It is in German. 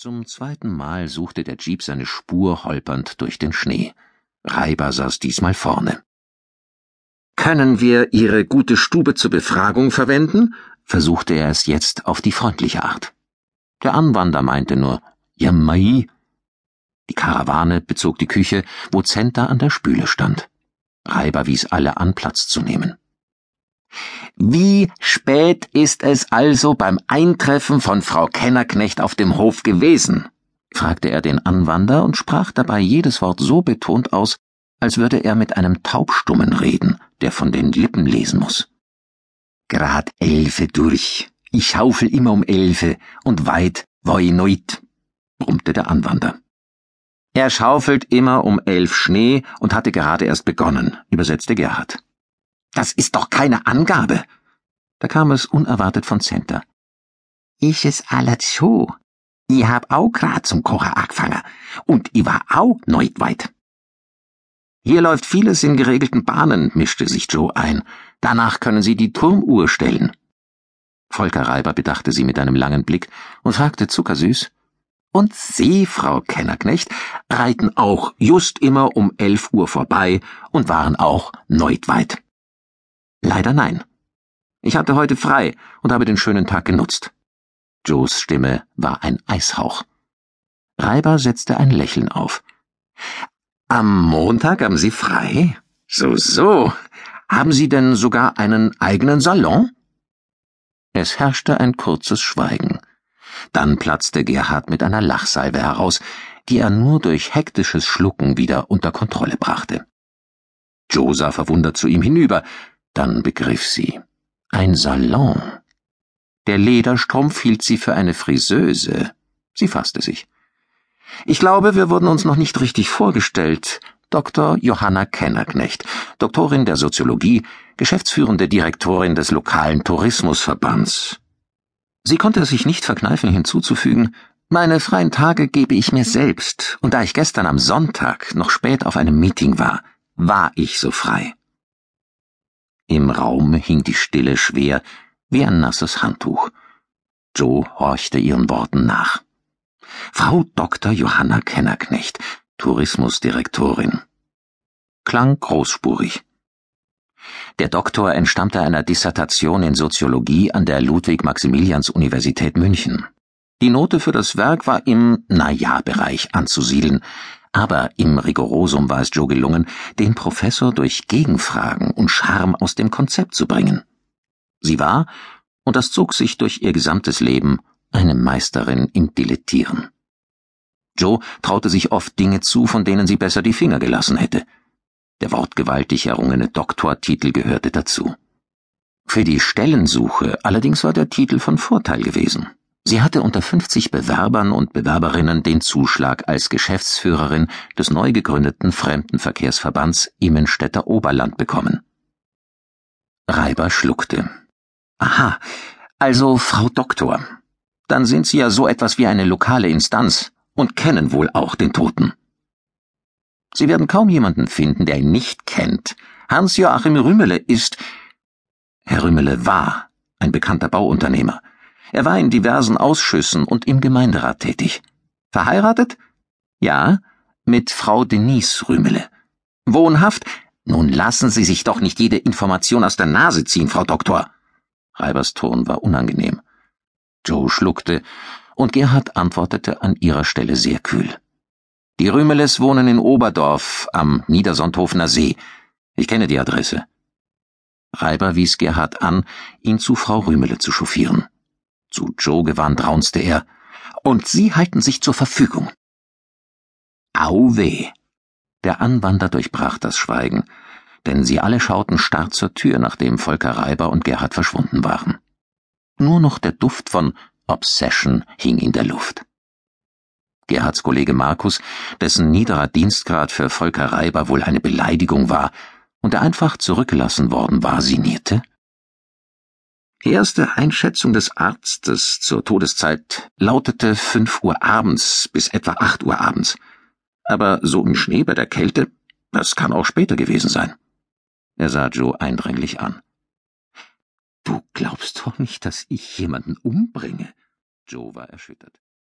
Zum zweiten Mal suchte der Jeep seine Spur holpernd durch den Schnee. Reiber saß diesmal vorne. Können wir Ihre gute Stube zur Befragung verwenden? versuchte er es jetzt auf die freundliche Art. Der Anwander meinte nur, ja mai. Die Karawane bezog die Küche, wo Zenta an der Spüle stand. Reiber wies alle an, Platz zu nehmen. Wie spät ist es also beim Eintreffen von Frau Kennerknecht auf dem Hof gewesen? fragte er den Anwander und sprach dabei jedes Wort so betont aus, als würde er mit einem Taubstummen reden, der von den Lippen lesen muss. Grad elfe durch. Ich schaufel immer um elfe und weit wo ich neut, brummte der Anwander. Er schaufelt immer um elf Schnee und hatte gerade erst begonnen, übersetzte Gerhard. Das ist doch keine Angabe. Da kam es unerwartet von Center. Ich es alles so. Ich hab auch grad zum Kocher angefangen und ich war auch neut weit. Hier läuft vieles in geregelten Bahnen, mischte sich Joe ein. Danach können Sie die Turmuhr stellen. Volker Reiber bedachte sie mit einem langen Blick und fragte zuckersüß, und Sie, Frau Kennerknecht, reiten auch just immer um elf Uhr vorbei und waren auch neut weit. Leider nein. Ich hatte heute frei und habe den schönen Tag genutzt. Joes Stimme war ein Eishauch. Reiber setzte ein Lächeln auf. Am Montag haben Sie frei? So, so. Haben Sie denn sogar einen eigenen Salon? Es herrschte ein kurzes Schweigen. Dann platzte Gerhard mit einer Lachsalve heraus, die er nur durch hektisches Schlucken wieder unter Kontrolle brachte. Joe sah verwundert zu ihm hinüber, dann begriff sie. Ein Salon. Der Lederstrumpf hielt sie für eine Friseuse. Sie fasste sich. Ich glaube, wir wurden uns noch nicht richtig vorgestellt. Dr. Johanna Kennerknecht, Doktorin der Soziologie, geschäftsführende Direktorin des lokalen Tourismusverbands. Sie konnte es sich nicht verkneifen hinzuzufügen, meine freien Tage gebe ich mir selbst, und da ich gestern am Sonntag noch spät auf einem Meeting war, war ich so frei. Im Raum hing die Stille schwer wie ein nasses Handtuch. Joe horchte ihren Worten nach. Frau Dr. Johanna Kennerknecht, Tourismusdirektorin. Klang großspurig. Der Doktor entstammte einer Dissertation in Soziologie an der Ludwig-Maximilians-Universität München. Die Note für das Werk war im Na-Ja-Bereich anzusiedeln, aber im Rigorosum war es Joe gelungen, den Professor durch Gegenfragen und Charme aus dem Konzept zu bringen. Sie war, und das zog sich durch ihr gesamtes Leben, eine Meisterin im Dilettieren. Joe traute sich oft Dinge zu, von denen sie besser die Finger gelassen hätte. Der wortgewaltig errungene Doktortitel gehörte dazu. Für die Stellensuche allerdings war der Titel von Vorteil gewesen. Sie hatte unter 50 Bewerbern und Bewerberinnen den Zuschlag als Geschäftsführerin des neu gegründeten Fremdenverkehrsverbands Immenstädter Oberland bekommen. Reiber schluckte. Aha, also Frau Doktor. Dann sind Sie ja so etwas wie eine lokale Instanz und kennen wohl auch den Toten. Sie werden kaum jemanden finden, der ihn nicht kennt. Hans-Joachim Rümmele ist. Herr Rümmele war ein bekannter Bauunternehmer. Er war in diversen Ausschüssen und im Gemeinderat tätig. Verheiratet? Ja, mit Frau Denise Rümele. Wohnhaft? Nun lassen Sie sich doch nicht jede Information aus der Nase ziehen, Frau Doktor. Reibers Ton war unangenehm. Joe schluckte, und Gerhard antwortete an ihrer Stelle sehr kühl. Die Rümeles wohnen in Oberdorf am Niedersonthofener See. Ich kenne die Adresse. Reiber wies Gerhard an, ihn zu Frau Rümele zu chauffieren. Zu Joe gewandt raunste er. Und Sie halten sich zur Verfügung. Au weh. Der Anwander durchbrach das Schweigen, denn sie alle schauten starr zur Tür, nachdem Volker Reiber und Gerhard verschwunden waren. Nur noch der Duft von Obsession hing in der Luft. Gerhards Kollege Markus, dessen niederer Dienstgrad für Volker Reiber wohl eine Beleidigung war und der einfach zurückgelassen worden war, sinnierte. Erste Einschätzung des Arztes zur Todeszeit lautete fünf Uhr abends bis etwa acht Uhr abends. Aber so im Schnee bei der Kälte, das kann auch später gewesen sein. Er sah Joe eindringlich an. Du glaubst doch nicht, dass ich jemanden umbringe? Joe war erschüttert.